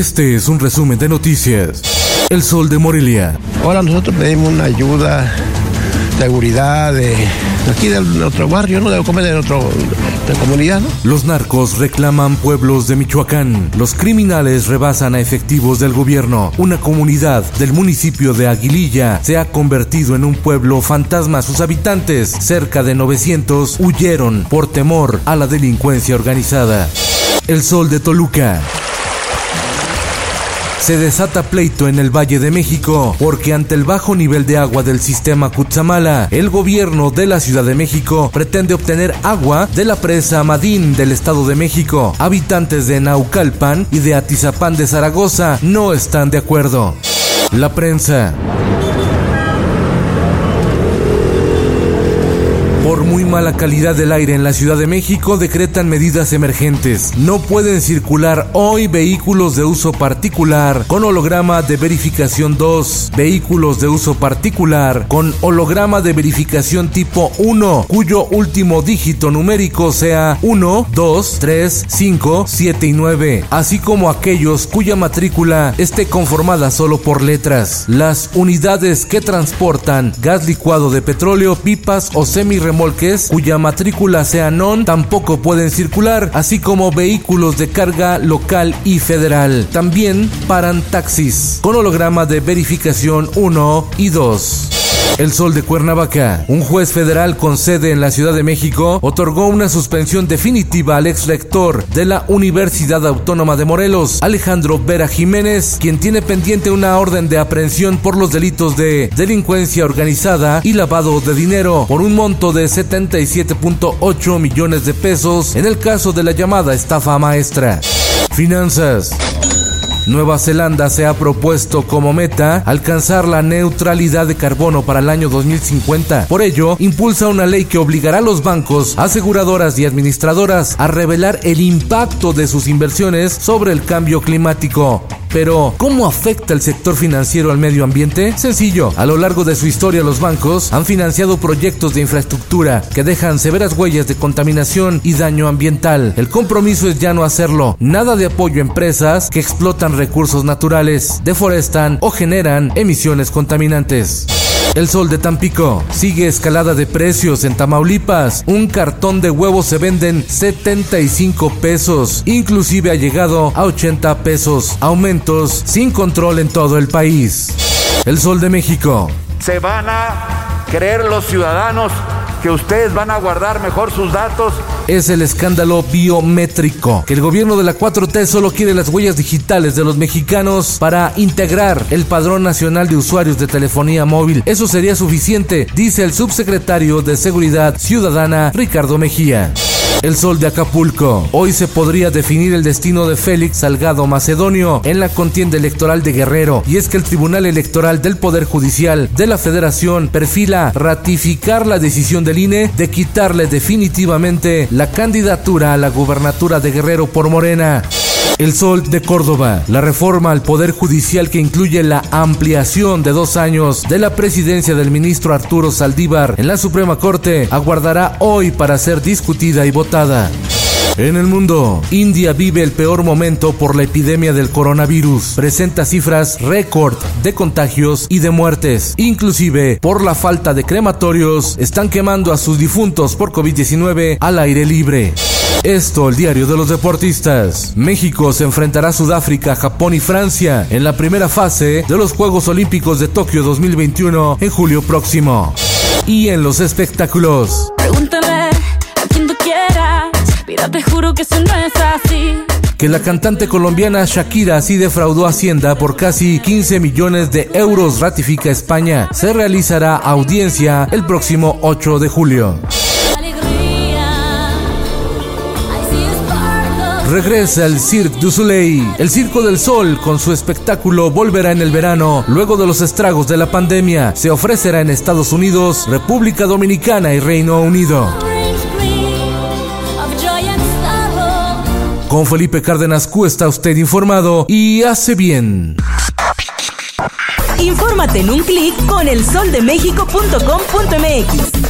Este es un resumen de noticias. El Sol de Morelia. Ahora nosotros pedimos una ayuda, seguridad de aquí de nuestro barrio, ¿no? De comer de nuestra comunidad, ¿no? Los narcos reclaman pueblos de Michoacán. Los criminales rebasan a efectivos del gobierno. Una comunidad del municipio de Aguililla se ha convertido en un pueblo fantasma. Sus habitantes, cerca de 900, huyeron por temor a la delincuencia organizada. El Sol de Toluca. Se desata pleito en el Valle de México porque ante el bajo nivel de agua del sistema Cutzamala, el gobierno de la Ciudad de México pretende obtener agua de la presa Madín del Estado de México. Habitantes de Naucalpan y de Atizapán de Zaragoza no están de acuerdo. La prensa. Por muy mala calidad del aire en la Ciudad de México, decretan medidas emergentes. No pueden circular hoy vehículos de uso particular con holograma de verificación 2, vehículos de uso particular con holograma de verificación tipo 1, cuyo último dígito numérico sea 1, 2, 3, 5, 7 y 9, así como aquellos cuya matrícula esté conformada solo por letras. Las unidades que transportan gas licuado de petróleo, pipas o semirremolques cuya matrícula sea non tampoco pueden circular, así como vehículos de carga local y federal. También paran taxis con holograma de verificación 1 y 2. El Sol de Cuernavaca. Un juez federal con sede en la Ciudad de México otorgó una suspensión definitiva al ex rector de la Universidad Autónoma de Morelos, Alejandro Vera Jiménez, quien tiene pendiente una orden de aprehensión por los delitos de delincuencia organizada y lavado de dinero por un monto de 77.8 millones de pesos en el caso de la llamada estafa maestra. Finanzas. Nueva Zelanda se ha propuesto como meta alcanzar la neutralidad de carbono para el año 2050. Por ello, impulsa una ley que obligará a los bancos, aseguradoras y administradoras a revelar el impacto de sus inversiones sobre el cambio climático. Pero, ¿cómo afecta el sector financiero al medio ambiente? Sencillo, a lo largo de su historia los bancos han financiado proyectos de infraestructura que dejan severas huellas de contaminación y daño ambiental. El compromiso es ya no hacerlo. Nada de apoyo a empresas que explotan recursos naturales, deforestan o generan emisiones contaminantes. El sol de Tampico. Sigue escalada de precios en Tamaulipas. Un cartón de huevos se venden 75 pesos. Inclusive ha llegado a 80 pesos. Aumentos sin control en todo el país. El sol de México. Se van a creer los ciudadanos que ustedes van a guardar mejor sus datos. Es el escándalo biométrico, que el gobierno de la 4T solo quiere las huellas digitales de los mexicanos para integrar el padrón nacional de usuarios de telefonía móvil. Eso sería suficiente, dice el subsecretario de Seguridad Ciudadana Ricardo Mejía. El sol de Acapulco. Hoy se podría definir el destino de Félix Salgado Macedonio en la contienda electoral de Guerrero. Y es que el Tribunal Electoral del Poder Judicial de la Federación perfila ratificar la decisión del INE de quitarle definitivamente la candidatura a la gubernatura de Guerrero por Morena. El Sol de Córdoba, la reforma al Poder Judicial que incluye la ampliación de dos años de la presidencia del ministro Arturo Saldívar en la Suprema Corte, aguardará hoy para ser discutida y votada. En el mundo, India vive el peor momento por la epidemia del coronavirus. Presenta cifras récord de contagios y de muertes. Inclusive, por la falta de crematorios, están quemando a sus difuntos por COVID-19 al aire libre. Esto, el diario de los deportistas. México se enfrentará a Sudáfrica, Japón y Francia en la primera fase de los Juegos Olímpicos de Tokio 2021 en julio próximo. Y en los espectáculos. Pregúntale a quien tú quieras. Mira, te juro que eso no es así. que la cantante colombiana Shakira así defraudó Hacienda por casi 15 millones de euros, ratifica España. Se realizará audiencia el próximo 8 de julio. Regresa el Cirque du Soleil. El Circo del Sol con su espectáculo volverá en el verano luego de los estragos de la pandemia. Se ofrecerá en Estados Unidos, República Dominicana y Reino Unido. Con Felipe Cárdenas Q está usted informado y hace bien. Infórmate en un clic con elsoldemexico.com.mx.